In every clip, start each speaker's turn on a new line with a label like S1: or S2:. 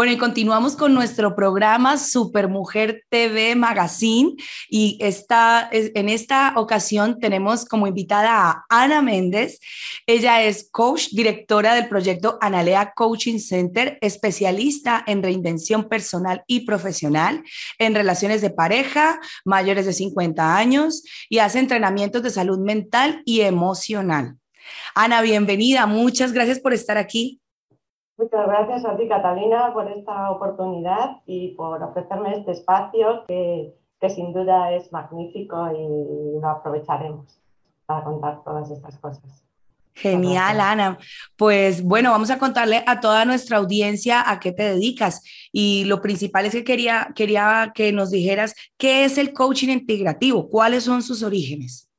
S1: Bueno, y continuamos con nuestro programa Supermujer TV Magazine y esta, en esta ocasión tenemos como invitada a Ana Méndez. Ella es coach, directora del proyecto Analea Coaching Center, especialista en reinvención personal y profesional, en relaciones de pareja, mayores de 50 años y hace entrenamientos de salud mental y emocional. Ana, bienvenida. Muchas gracias por estar aquí.
S2: Muchas gracias a ti, Catalina, por esta oportunidad y por ofrecerme este espacio que, sin duda es magnífico y lo aprovecharemos para contar todas estas cosas.
S1: Genial, Ana. Pues bueno, vamos a contarle a toda nuestra audiencia a qué te dedicas. Y lo principal es que quería, quería que nos dijeras qué es el coaching integrativo, cuáles son sus orígenes.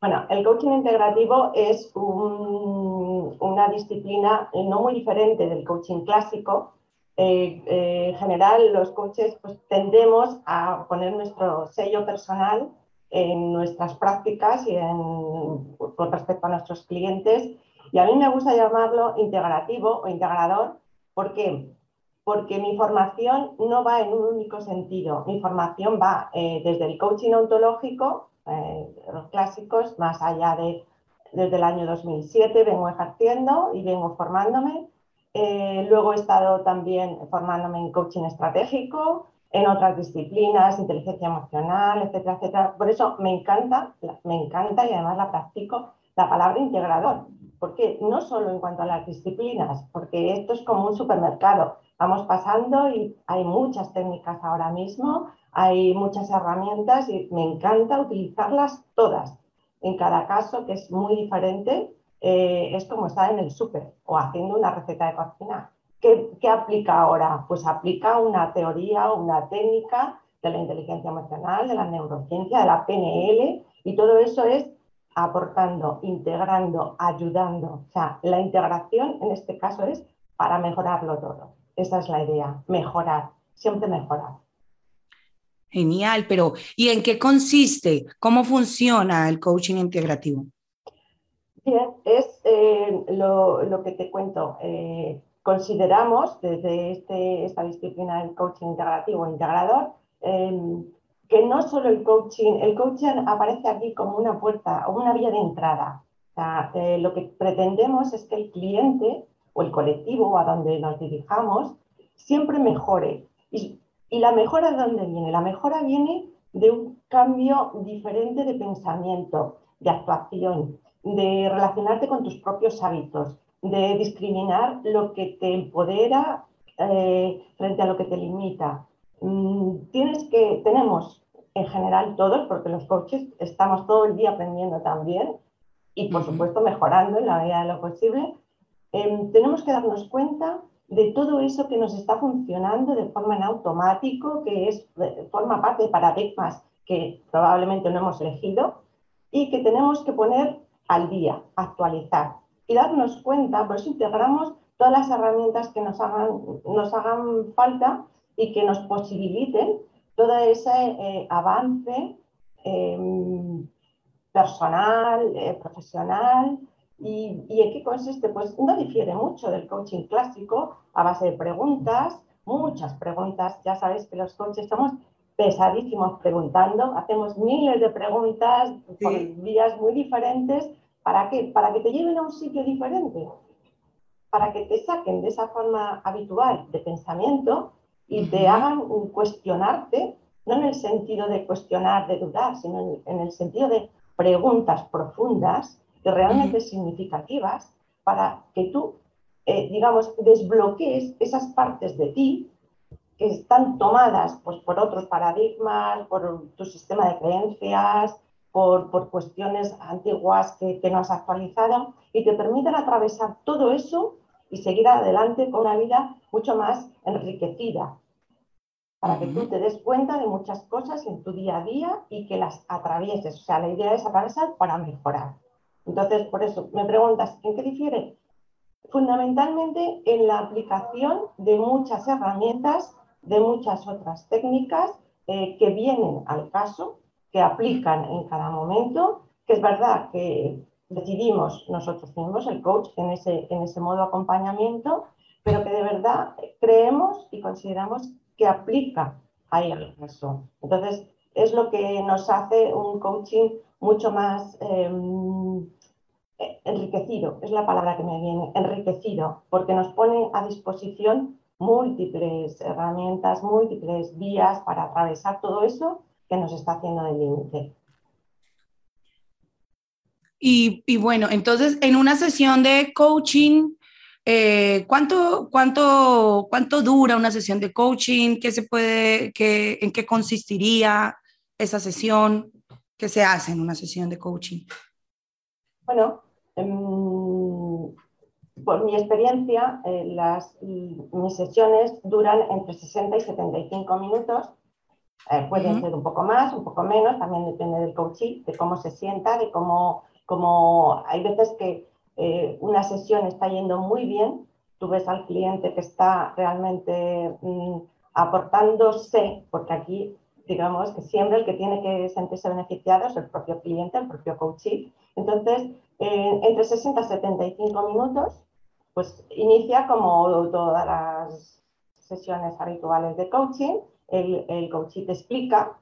S2: Bueno, el coaching integrativo es una disciplina no muy diferente del coaching clásico. Eh, eh, en general, los coaches pues, tendemos a poner nuestro sello personal en nuestras prácticas y con respecto a nuestros clientes. Y a mí me gusta llamarlo integrativo o integrador. ¿Por qué? Porque mi formación no va en un único sentido. Mi formación va eh, desde el coaching ontológico eh, los clásicos, más allá de desde el año 2007 vengo ejerciendo y vengo formándome. Eh, luego he estado también formándome en coaching estratégico, en otras disciplinas, inteligencia emocional, etcétera, etcétera. Por eso me encanta, me encanta y además la practico la palabra integrador. Porque No solo en cuanto a las disciplinas, porque esto es como un supermercado. Vamos pasando y hay muchas técnicas ahora mismo, hay muchas herramientas y me encanta utilizarlas todas. En cada caso, que es muy diferente, eh, es como estar en el súper o haciendo una receta de cocina. ¿Qué, ¿Qué, aplica ahora? Pues aplica una teoría o una técnica de la inteligencia emocional, de la neurociencia, de la PNL, y todo eso es aportando, integrando, ayudando. O sea, la integración en este caso es para mejorarlo todo. Esa es la idea, mejorar, siempre mejorar.
S1: Genial, pero ¿y en qué consiste? ¿Cómo funciona el coaching integrativo?
S2: Bien, es eh, lo, que te cuento. Eh, consideramos desde este, esta disciplina del coaching integrativo integrador em, que no solo el coaching, el coaching aparece aquí como una puerta o una vía de entrada. Eh, lo que pretendemos es que el cliente o el colectivo a donde nos dirijamos siempre mejore. Y ¿Y la mejora de dónde viene? La mejora viene de un cambio diferente de pensamiento, de actuación, de relacionarte con tus propios hábitos, de discriminar lo que te empodera eh, frente a lo que te limita. Mm, tienes que, tenemos en general todos, porque los coaches estamos todo el día aprendiendo también y por supuesto mejorando en la medida de lo posible, em, tenemos que darnos cuenta de todo eso que nos está funcionando de forma en automático, que es, eh, forma parte de paradigmas que probablemente no hemos elegido y que tenemos que poner al día, actualizar y darnos cuenta, por eso integramos todas las herramientas que nos hagan, nos hagan falta y que nos posibiliten todo ese eh, avance em, personal, eh, profesional, ¿Y, en qué consiste? Pues no difiere mucho del coaching clásico a base de preguntas, muchas preguntas. Ya sabéis que los coaches somos pesadísimos preguntando, hacemos miles de preguntas por vías muy diferentes. ¿Para qué? Para que te lleven a un sitio diferente, para que te saquen de esa forma habitual de pensamiento y te hagan cuestionarte, no en el sentido de cuestionar, de dudar, sino en el sentido de preguntas profundas realmente significativas para que tú, eh, digamos, desbloquees esas partes de ti que están tomadas pues, por otros paradigmas, por tu sistema de creencias, por, por cuestiones antiguas que, que, no has actualizado y te permiten atravesar todo eso y seguir adelante con una vida mucho más enriquecida, para que tú te des cuenta de muchas cosas en tu día a día y que las atravieses. O sea, la idea es atravesar para mejorar. Entonces, por eso me preguntas, ¿en qué difiere? Fundamentalmente en la aplicación de muchas herramientas, de muchas otras técnicas eh, que vienen al caso, que aplican en cada momento, que es verdad que decidimos nosotros mismos, el coach, en ese, en ese modo acompañamiento, pero que de verdad creemos y consideramos que aplica ahí el caso. Entonces, es lo que nos hace un coaching mucho más em, enriquecido, es la palabra que me viene, enriquecido, porque nos pone a disposición múltiples herramientas, múltiples vías para atravesar todo eso que nos está haciendo del límite.
S1: Y, bueno, entonces en una sesión de coaching, eh, ¿cuánto, cuánto, ¿cuánto dura una sesión de coaching? ¿Qué se puede, qué, ¿En qué consistiría esa sesión? ¿Qué se hace en una sesión de coaching?
S2: Bueno, em, por mi experiencia, eh, las, mis sesiones duran entre 60 y 75 minutos. Eh, pueden ser un poco más, un poco menos, también depende del coaching, de cómo se sienta, de cómo, cómo hay veces que eh, una sesión está yendo muy bien, tú ves al cliente que está realmente mm, aportándose, porque aquí digamos que siempre el que tiene que sentirse beneficiado es el propio cliente, el propio coaching. Entonces, entre 60 y 75 minutos pues inicia como todas las sesiones habituales de coaching, el, el te explica,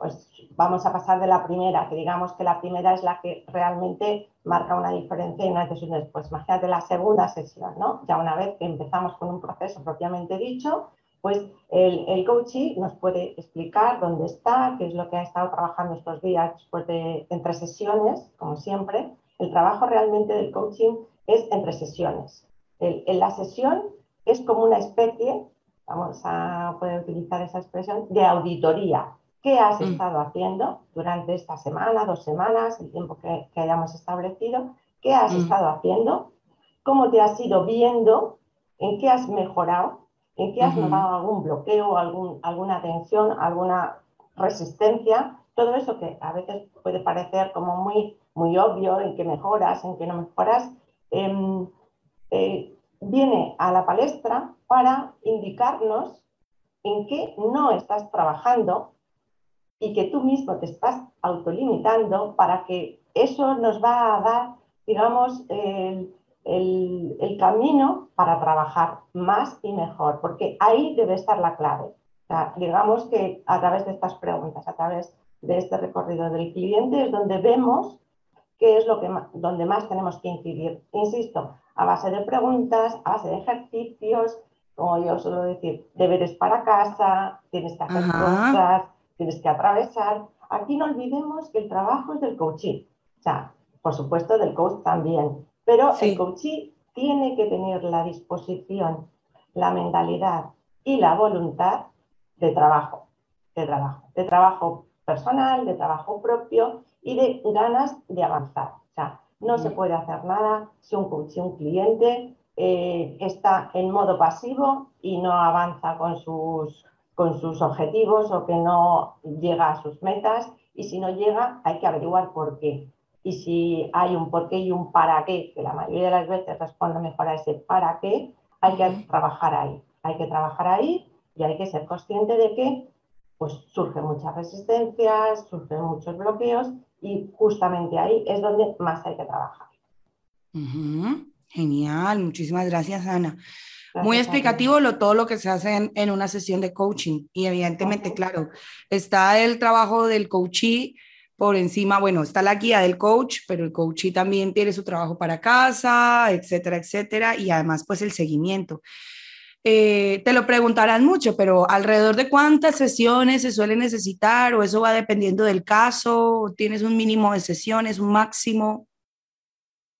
S2: pues vamos a pasar de la primera, que digamos que la primera es la que realmente marca una diferencia y una sesiones. Pues imagínate la segunda sesión, ¿no? Ya una vez que empezamos con un proceso propiamente dicho, pues el, el coaching nos puede explicar dónde está, qué es lo que ha estado trabajando estos días después de entre sesiones, como siempre. El trabajo realmente del coaching es entre sesiones. en la sesión es como una especie, vamos a poder utilizar esa expresión, de auditoría. ¿Qué has mm. estado haciendo durante esta semana, dos semanas, el tiempo que, hayamos establecido? ¿Qué has mm. estado haciendo? ¿Cómo te has ido viendo? ¿En qué has mejorado? ¿En qué has notado algún bloqueo, algún, alguna tensión, alguna resistencia? Todo eso que a veces puede parecer como muy, muy obvio, en qué mejoras, en qué no mejoras, Em, eh, viene a la palestra para indicarnos en qué no estás trabajando y que tú mismo te estás autolimitando para que eso nos va a dar, digamos, el, camino para trabajar más y mejor, porque ahí debe estar la clave. digamos que a través de estas preguntas, a través de este recorrido del cliente es donde vemos qué es lo que donde más tenemos que incidir. Insisto, a base de preguntas, a base de ejercicios, como yo suelo decir, deberes para casa, tienes que hacer cosas, tienes que atravesar. Aquí no olvidemos que el trabajo es del coaching, o sea, por supuesto del coach también, pero el coaching tiene que tener la disposición, la mentalidad y la voluntad de trabajo, de trabajo, de trabajo personal, de trabajo propio y de ganas de avanzar. O sea, no se puede hacer nada si un, un cliente eh, está en modo pasivo y no avanza con sus, con sus objetivos o que no llega a sus metas. Y si no llega, hay que averiguar por qué. Y si hay un por qué y un para qué, que la mayoría de las veces responde mejor a ese para qué, hay que trabajar ahí. Hay que trabajar ahí y hay que ser consciente de que pues surgen muchas resistencias, surgen muchos bloqueos y justamente ahí es donde más hay que trabajar.
S1: Genial, muchísimas gracias Ana. Muy explicativo lo, todo lo que se hace en, una sesión de coaching. Y evidentemente, claro, está el trabajo del coachee por encima, bueno, está la guía del coach, pero el coachee también tiene su trabajo para casa, etcétera, etcétera, y además pues el seguimiento. Eh, te lo preguntarán mucho, pero alrededor de cuántas sesiones se suele necesitar o eso va dependiendo del caso, tienes un mínimo de sesiones, un máximo.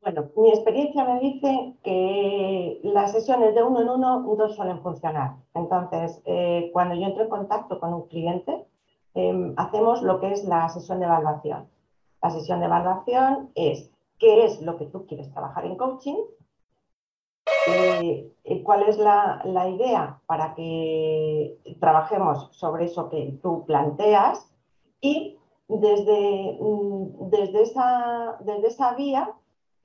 S2: Bueno, mi experiencia me dice que las sesiones de uno en uno no suelen funcionar. Entonces, eh, cuando yo entro en contacto con un cliente, em, hacemos lo que es la sesión de evaluación. La sesión de evaluación es qué es lo que tú quieres trabajar en coaching, eh, eh, ¿Cuál es la, idea para que trabajemos sobre eso que tú planteas? Y desde, mm, desde, esa, desde esa vía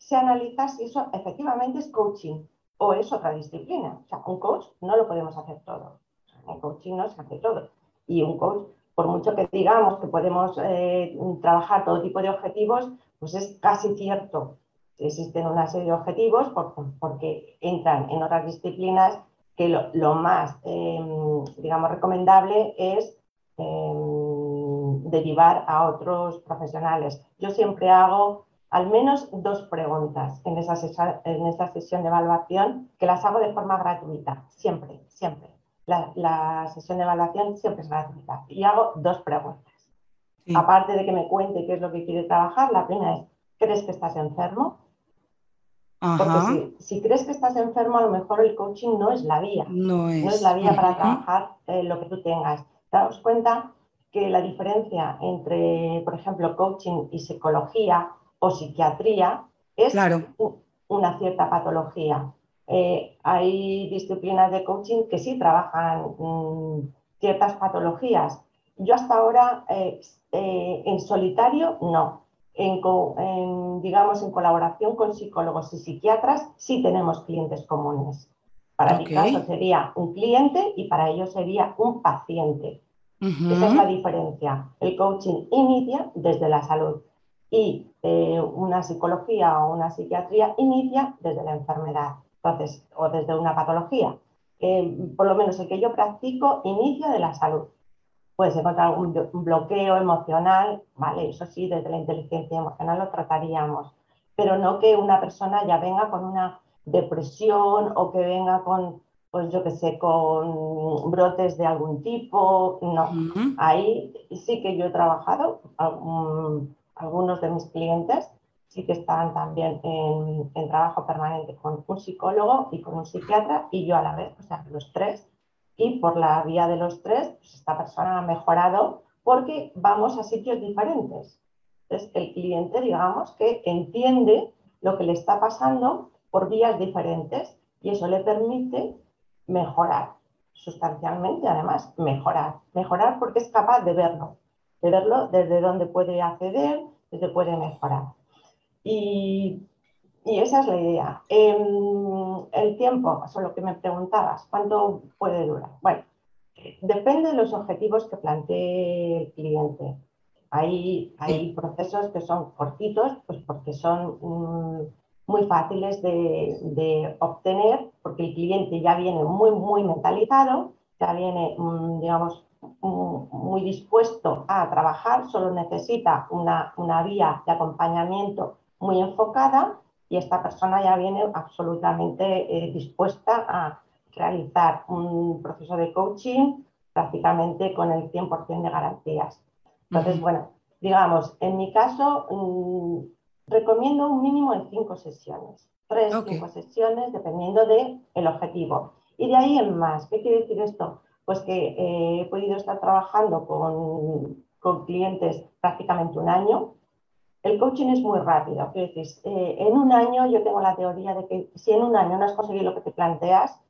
S2: se analiza si eso efectivamente es coaching o es otra disciplina. O sea, un coach no lo podemos hacer todo. En coaching no se hace todo. Y un coach, por mucho que digamos que podemos eh, trabajar todo tipo de objetivos, pues es casi cierto existen una serie de objetivos porque entran en otras disciplinas que lo, más, em, digamos, recomendable es em, derivar a otros profesionales. Yo siempre hago al menos dos preguntas en esa, en sesión de evaluación que las hago de forma gratuita, siempre, siempre. La, sesión de evaluación siempre es gratuita y hago dos preguntas. Aparte de que me cuente qué es lo que quiere trabajar, la primera es, ¿crees que estás enfermo? Porque si, crees que estás enfermo, a lo mejor el coaching no es la vía. No es, la vía para trabajar eh, lo que tú tengas. Daos cuenta que la diferencia entre, por ejemplo, coaching y psicología o psiquiatría es una cierta patología. Eh, hay disciplinas de coaching que sí trabajan mm, ciertas patologías. Yo hasta ahora eh, en solitario no en, digamos, en colaboración con psicólogos y psiquiatras, sí tenemos clientes comunes. Para mi caso sería un cliente y para ellos sería un paciente. Esa es la diferencia. El coaching inicia desde la salud y eh, una psicología o una psiquiatría inicia desde la enfermedad, entonces, o desde una patología. Eh, por lo menos el que yo practico inicia de la salud puedes encontrar un, bloqueo emocional, ¿vale? Eso sí, desde la inteligencia emocional lo trataríamos, pero no que una persona ya venga con una depresión o que venga con, pues yo qué sé, con brotes de algún tipo, no. Ahí sí que yo he trabajado, algunos de mis clientes sí que están también en, en trabajo permanente con un psicólogo y con un psiquiatra y yo a la vez, o sea, los tres y por la vía de los tres, pues esta persona ha mejorado porque vamos a sitios diferentes. Entonces, el cliente, digamos, que entiende lo que le está pasando por vías diferentes y eso le permite mejorar sustancialmente, además, mejorar. Mejorar porque es capaz de verlo, de verlo desde dónde puede acceder, desde puede mejorar. Y y esa es la idea. Em, el tiempo, eso lo que me preguntabas, ¿cuánto puede durar? Bueno, depende de los objetivos que plantee el cliente. Hay, hay procesos que son cortitos, pues porque son mm, muy fáciles de, obtener, porque el cliente ya viene muy, muy mentalizado, ya viene, mm, digamos, muy dispuesto a trabajar, solo necesita una, una vía de acompañamiento muy enfocada y esta persona ya viene absolutamente eh, dispuesta a realizar un proceso de coaching prácticamente con el 100% de garantías. Entonces, bueno, digamos, en mi caso mm, recomiendo un mínimo de cinco sesiones, tres, o cinco sesiones, dependiendo del el objetivo. Y de ahí en más, ¿qué quiere decir esto? Pues que eh, he podido estar trabajando con, con clientes prácticamente un año, el coaching es muy rápido. Eh, en un año yo tengo la teoría de que si en un año no has conseguido lo que te planteas,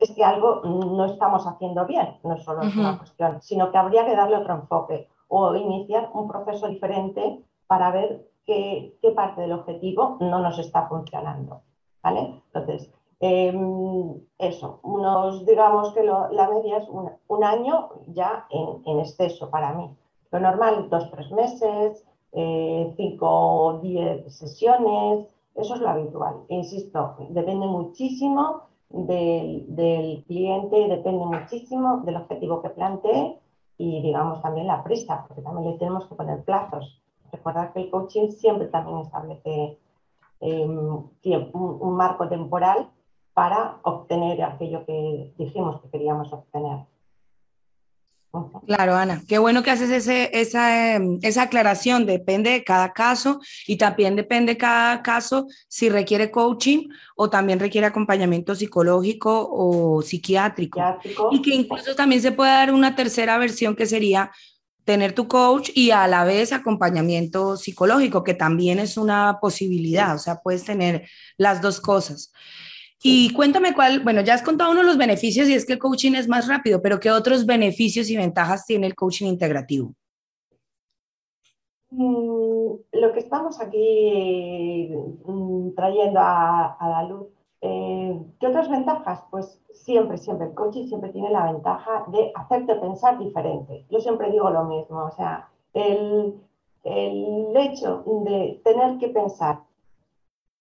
S2: es que algo no estamos haciendo bien. No solo es una cuestión, sino que habría que darle otro enfoque o iniciar un proceso diferente para ver qué, parte del objetivo no nos está funcionando. ¿vale? Entonces, eso, unos, digamos que la media es un, año ya en, exceso para mí. Lo normal, dos, tres meses, eh, cinco diez sesiones, eso es lo habitual. insisto, depende muchísimo del, cliente, depende muchísimo del objetivo que plantee y digamos también la prisa, porque también le tenemos que poner plazos. Recordar que el coaching siempre también establece em, un marco temporal para obtener aquello que dijimos que queríamos obtener.
S1: Claro, Ana, qué bueno que haces ese, esa, em, esa, aclaración, depende de cada caso y también depende de cada caso si requiere coaching o también requiere acompañamiento psicológico o psiquiátrico. Y que incluso también se puede dar una tercera versión que sería tener tu coach y a la vez acompañamiento psicológico, que también es una posibilidad, o sea, puedes tener las dos cosas. Y cuéntame cuál, bueno, ya has contado uno de los beneficios y es que el coaching es más rápido, pero ¿qué otros beneficios y ventajas tiene el coaching integrativo?
S2: Mm, lo que estamos aquí mm, trayendo a, la luz, eh, ¿qué otras ventajas? Pues siempre, siempre, el coaching siempre tiene la ventaja de hacerte pensar diferente. Yo siempre digo lo mismo, o sea, el, el hecho de tener que pensar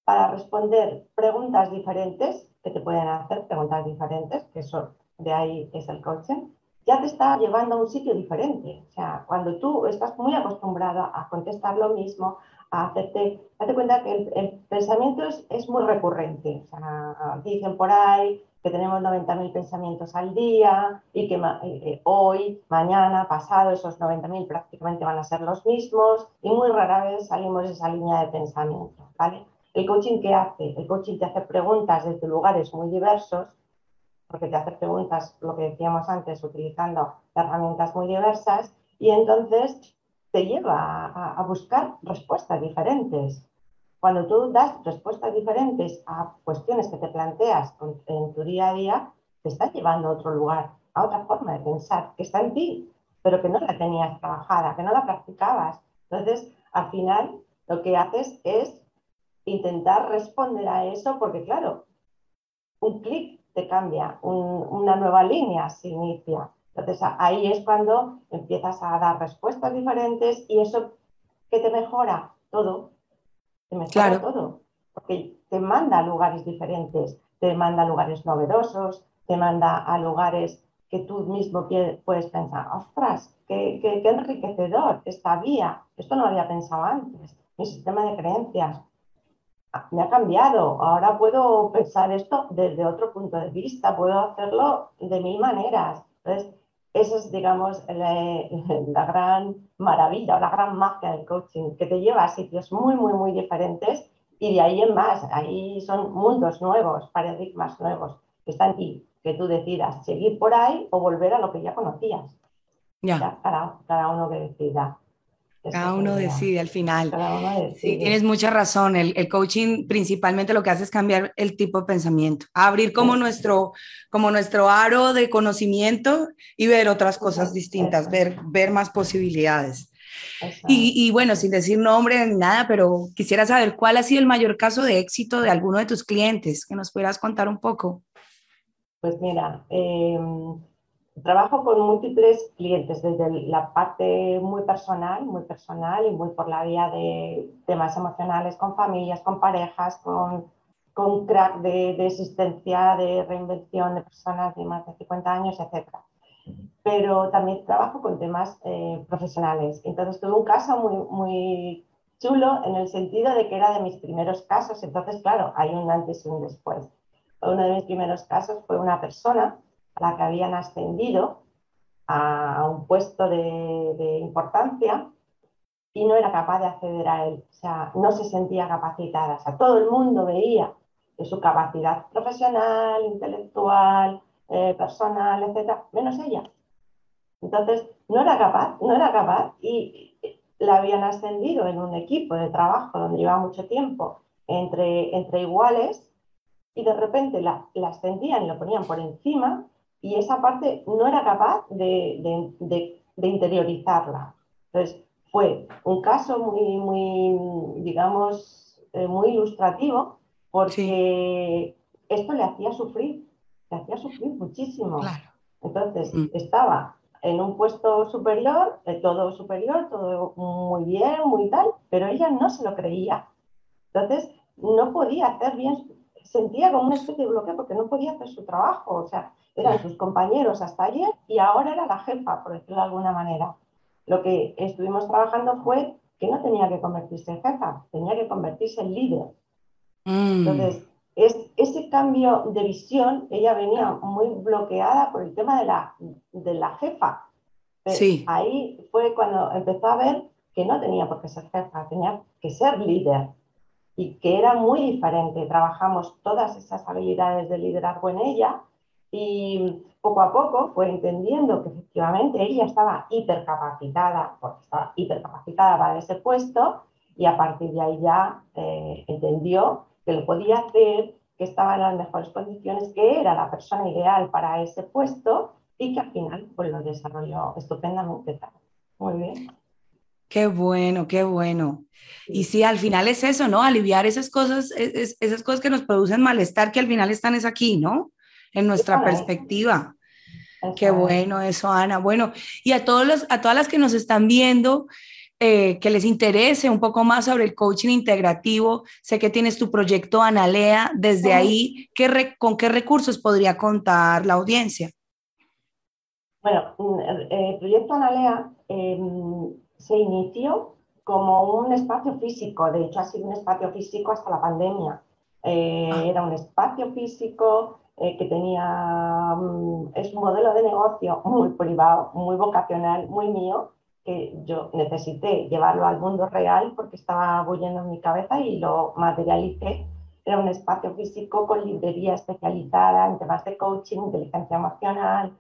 S2: para responder preguntas diferentes que te pueden hacer, preguntas diferentes, que eso de ahí es el coaching, ya te está llevando a un sitio diferente. O sea, cuando tú estás muy acostumbrado a contestar lo mismo, a hacerte, date cuenta que el, pensamiento es, es, muy recurrente. O sea, dicen por ahí que tenemos 90.000 pensamientos al día y que eh, eh, hoy, mañana, pasado, esos 90.000 prácticamente van a ser los mismos y muy rara vez salimos de esa línea de pensamiento. ¿vale? El coaching, ¿qué hace? El coaching te hace preguntas desde lugares muy diversos porque te hace preguntas, lo que decíamos antes, utilizando herramientas muy diversas, y entonces te lleva a, buscar respuestas diferentes. Cuando tú das respuestas diferentes a cuestiones que te planteas en tu día a día, te está llevando a otro lugar, a otra forma de pensar, que está en ti, pero que no la tenías trabajada, que no la practicabas. Entonces, al final, lo que haces es intentar responder a eso, porque claro, un clic te cambia, una nueva línea se inicia. Entonces ahí es cuando empiezas a dar respuestas diferentes y eso que te mejora todo, te mejora todo, porque te manda a lugares diferentes, te manda a lugares novedosos, te manda a lugares que tú mismo puedes pensar, ostras, qué, qué, qué enriquecedor esta vía, esto no lo había pensado antes, mi sistema de creencias, me ha cambiado. Ahora puedo pensar esto desde otro punto de vista, puedo hacerlo de mil maneras. Entonces, esa es, digamos, la, gran maravilla o la gran magia del coaching, que te lleva a sitios muy, muy, muy diferentes y de ahí en más, ahí son mundos nuevos, paradigmas nuevos que están aquí, que tú decidas seguir por ahí o volver a lo que ya conocías. Ya. cada, cada uno que decida.
S1: Cada uno decide al final. Sí, tienes mucha razón. El, el, coaching principalmente lo que hace es cambiar el tipo de pensamiento, abrir como nuestro, como nuestro aro de conocimiento y ver otras cosas distintas, ver, ver más posibilidades. Y, y, bueno, sin decir nombre ni nada, pero quisiera saber cuál ha sido el mayor caso de éxito de alguno de tus clientes, que nos pudieras contar un poco.
S2: Pues mira, eh, trabajo con múltiples clientes, desde la parte muy personal, muy personal y muy por la vía de temas emocionales, con familias, con parejas, con, con crack de, de, existencia, de reinvención de personas de más de 50 años, etc. Pero también trabajo con temas eh, profesionales. Entonces tuve un caso muy, muy chulo en el sentido de que era de mis primeros casos. Entonces, claro, hay un antes y un después. Uno de mis primeros casos fue una persona la que habían ascendido a un puesto de, importancia y no era capaz de acceder a él. O sea, no se sentía capacitada. O sea, todo el mundo veía que su capacidad profesional, intelectual, eh, personal, etcétera, menos ella. Entonces, no era capaz, no era capaz y la habían ascendido en un equipo de trabajo donde llevaba mucho tiempo entre, entre iguales y de repente la, la ascendían y lo ponían por encima y esa parte no era capaz de, interiorizarla. Entonces, fue un caso muy, muy digamos, eh, muy ilustrativo porque esto le hacía sufrir, le hacía sufrir muchísimo. Entonces, mm. estaba en un puesto superior, de todo superior, todo muy bien, muy tal, pero ella no se lo creía. Entonces, no podía hacer bien, sentía como una especie de bloqueo porque no podía hacer su trabajo. O sea, eran sus compañeros hasta ayer y ahora era la jefa, por decirlo de alguna manera. Lo que estuvimos trabajando fue que no tenía que convertirse en jefa, tenía que convertirse en líder. Mm. Entonces, es, ese cambio de visión, ella venía muy bloqueada por el tema de la, de la jefa. sí. Ahí fue cuando empezó a ver que no tenía por qué ser jefa, tenía que ser líder y que era muy diferente. Trabajamos todas esas habilidades de liderazgo en ella y poco a poco fue entendiendo que efectivamente ella estaba hipercapacitada, porque estaba hipercapacitada para ese puesto, y a partir de ahí ya eh, entendió que lo podía hacer, que estaba en las mejores condiciones, que era la persona ideal para ese puesto y que al final pues, lo desarrolló estupendamente. Muy bien.
S1: Qué bueno, qué bueno. Y sí, al final es eso, ¿no? Aliviar esas cosas, esas cosas que nos producen malestar, que al final están es aquí, ¿no? en nuestra perspectiva. Qué bueno eso, Ana. Bueno, y a, todos los, a todas las que nos están viendo, eh, que les interese un poco más sobre el coaching integrativo. Sé que tienes tu proyecto Analea. Desde ahí, ¿qué ¿con qué recursos podría contar la audiencia?
S2: Bueno, mm, el proyecto Analea em, se inició como un espacio físico, de hecho ha sido un espacio físico hasta la pandemia. Eh, ah. Era un espacio físico eh, que tenía, mm, es un modelo de negocio muy privado, muy vocacional, muy mío, que yo necesité llevarlo al mundo real porque estaba bullendo en mi cabeza y lo materialicé. Era un espacio físico con librería especializada en temas de coaching, inteligencia emocional,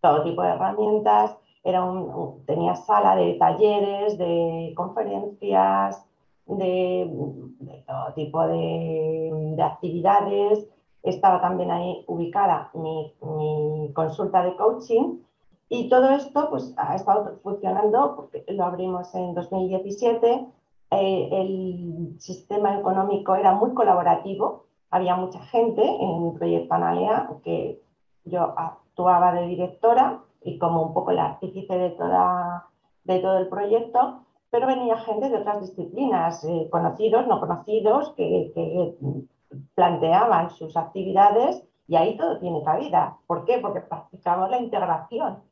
S2: todo tipo de herramientas. Era un, tenía sala de talleres, de conferencias, de, todo tipo de, actividades. Estaba también ahí ubicada mi, consulta de coaching y todo esto pues, ha estado funcionando porque lo abrimos en 2017. Eh, el sistema económico era muy colaborativo, había mucha gente en proyecto Analea que yo actuaba de directora y como un poco el artífice de, toda, de todo el proyecto, pero venía gente de otras disciplinas, eh, conocidos, no conocidos, que, planteaban sus actividades y ahí todo tiene cabida. ¿Por qué? Porque practicamos la integración.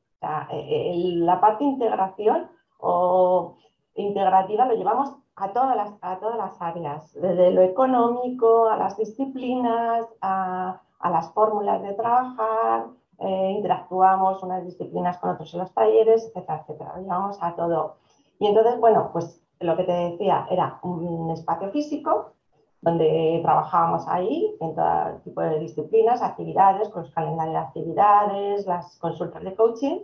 S2: Eh, la parte integración o integrativa lo llevamos a todas las, a todas las áreas, desde lo económico, a las disciplinas, a, a las fórmulas de trabajar, eh, interactuamos unas disciplinas con otros en los talleres, etcétera, etcétera. Llegamos a todo. Y entonces, bueno, pues lo que te decía era un espacio físico donde trabajábamos ahí en todo tipo de disciplinas, actividades, con los calendarios de actividades, las consultas de coaching.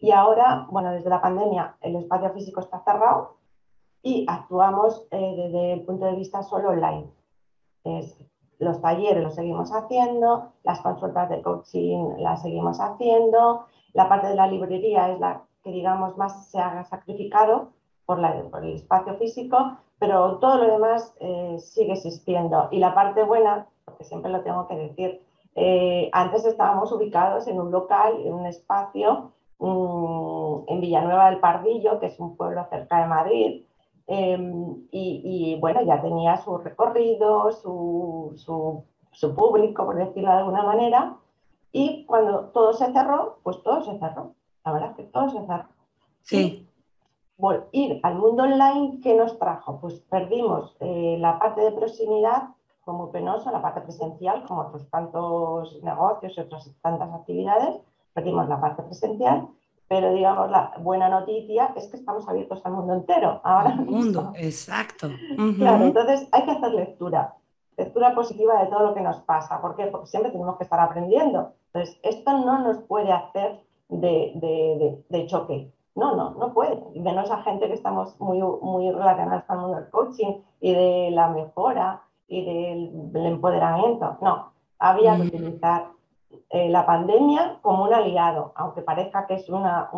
S2: Y ahora, bueno, desde la pandemia el espacio físico está cerrado y actuamos eh, desde el punto de vista solo online. Es los talleres los seguimos haciendo, las consultas de coaching las seguimos haciendo, la parte de la librería es la que digamos más se ha sacrificado por, el espacio físico, pero todo lo demás eh, sigue existiendo. Y la parte buena, porque siempre lo tengo que decir, eh, antes estábamos ubicados en un local, en un espacio mm, en Villanueva del Pardillo, que es un pueblo cerca de Madrid, Em, y, bueno, ya tenía su recorrido, su, su, público, por decirlo de alguna manera, y cuando todo se cerró, pues todo se cerró. La verdad es que todo se cerró.
S1: Sí.
S2: bueno, ir al mundo online, ¿qué nos trajo? Pues perdimos eh, la parte de proximidad como penoso, la parte presencial, como otros tantos negocios y otras tantas actividades, perdimos la parte presencial pero digamos, la buena noticia es que estamos abiertos al mundo entero. Ahora
S1: el mundo, exacto.
S2: Claro, entonces hay que hacer lectura, lectura positiva de todo lo que nos pasa. ¿Por qué? Porque siempre tenemos que estar aprendiendo. Entonces, esto no nos puede hacer de, de, de, choque. No, no, no puede. menos a gente que estamos muy, muy relacionados con el mundo del coaching y de la mejora y del, empoderamiento. No, había que utilizar eh, la pandemia como un aliado, aunque parezca que es una,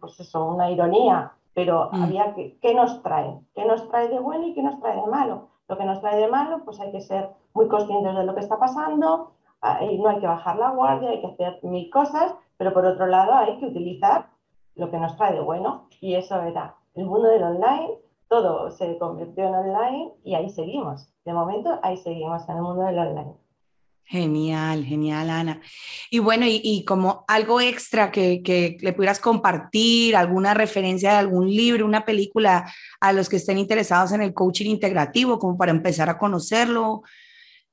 S2: pues eso, una ironía, pero mm. había que, ¿qué nos trae? ¿Qué nos trae de bueno y qué nos trae de malo? Lo que nos trae de malo, pues hay que ser muy conscientes de lo que está pasando, y no hay que bajar la guardia, hay que hacer mil cosas, pero por otro lado hay que utilizar lo que nos trae de bueno, y eso era el mundo del online, todo se convirtió en online y ahí seguimos. De momento, ahí seguimos en el mundo del online.
S1: Genial, genial, Ana. Y bueno, y, como algo extra que, que, le pudieras compartir, alguna referencia de algún libro, una película a los que estén interesados en el coaching integrativo, como para empezar a conocerlo,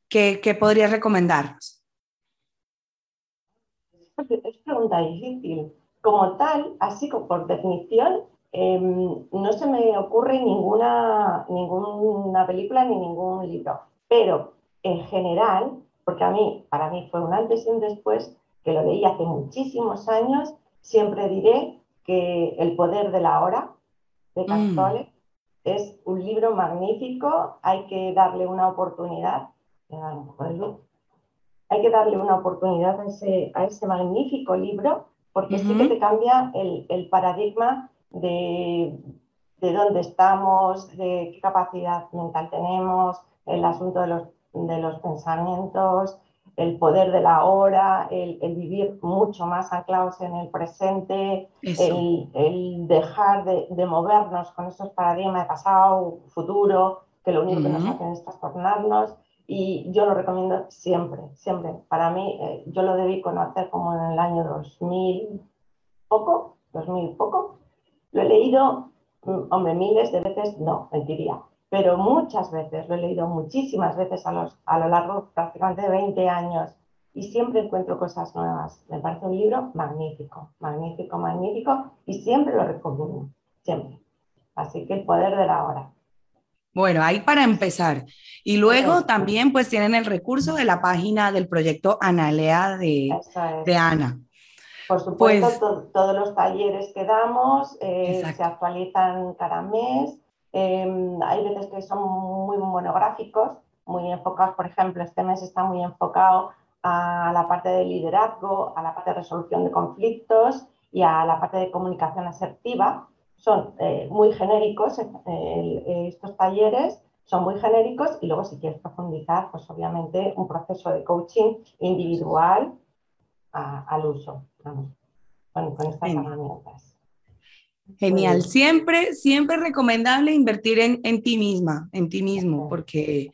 S1: ¿qué, qué podrías recomendarnos?
S2: Es pregunta difícil. Como tal, así como por definición, em, no se me ocurre ninguna, ninguna película ni ningún libro, pero en general porque a mí, para mí fue un antes y un después, que lo leí hace muchísimos años, siempre diré que El poder de la hora, de mm. Castole, es un libro magnífico, hay que darle una oportunidad, hay que darle una oportunidad a ese, a ese magnífico libro, porque sí que te cambia el, el paradigma de, de dónde estamos, de qué capacidad mental tenemos, el asunto de los de los pensamientos, el poder de la hora, el, vivir mucho más anclados en el presente, el, dejar de, movernos con esos paradigmas de pasado, futuro, que lo único que nos hacen es trastornarnos. Y yo lo recomiendo siempre, siempre. Para mí, eh, yo lo debí conocer como en el año 2000 poco, 2000 poco. Lo he leído, mm, hombre, miles de veces, no, mentiría, pero muchas veces, lo he leído muchísimas veces a, los, a lo largo prácticamente de 20 años y siempre encuentro cosas nuevas. Me parece un libro magnífico, magnífico, magnífico y siempre lo recomiendo, siempre. Así que el poder de la hora.
S1: Bueno, ahí para empezar. Y luego también pues tienen el recurso de la página del proyecto Analea de, de Ana.
S2: Por supuesto, pues todos los talleres que damos eh, se actualizan cada mes Em, hay veces que son muy monográficos, muy enfocados, por ejemplo, este mes está muy enfocado a la parte de liderazgo, a la parte de resolución de conflictos y a la parte de comunicación asertiva. Son eh, muy genéricos eh, estos talleres, son muy genéricos y luego si quieres profundizar, pues obviamente un proceso de coaching individual al uso, con, estas herramientas.
S1: Genial. Siempre, siempre recomendable invertir en, en ti misma, en ti mismo, porque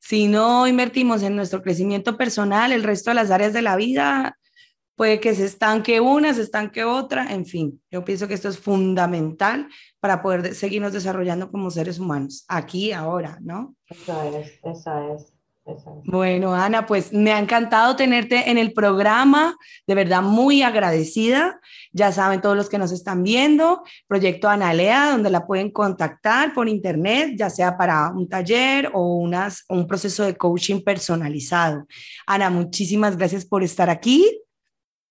S1: si no invertimos en nuestro crecimiento personal, el resto de las áreas de la vida puede que se estanque una, se estanque otra, en fin, yo pienso que esto es fundamental para poder seguirnos desarrollando como seres humanos, aquí, ahora, ¿no?
S2: Eso es, eso es.
S1: Bueno, Ana, pues me ha encantado tenerte en el programa, de verdad muy agradecida. Ya saben todos los que nos están viendo, Proyecto Analea, donde la pueden contactar por internet, ya sea para un taller o unas, un proceso de coaching personalizado. Ana, muchísimas gracias por estar aquí.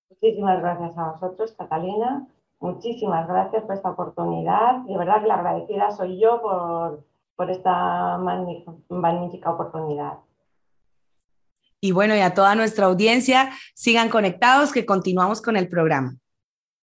S2: Muchísimas gracias a vosotros, Catalina. Muchísimas gracias por esta oportunidad. De verdad que la agradecida soy yo por, por esta magnífica oportunidad.
S1: Y bueno, y a toda nuestra audiencia, sigan conectados que continuamos con el programa.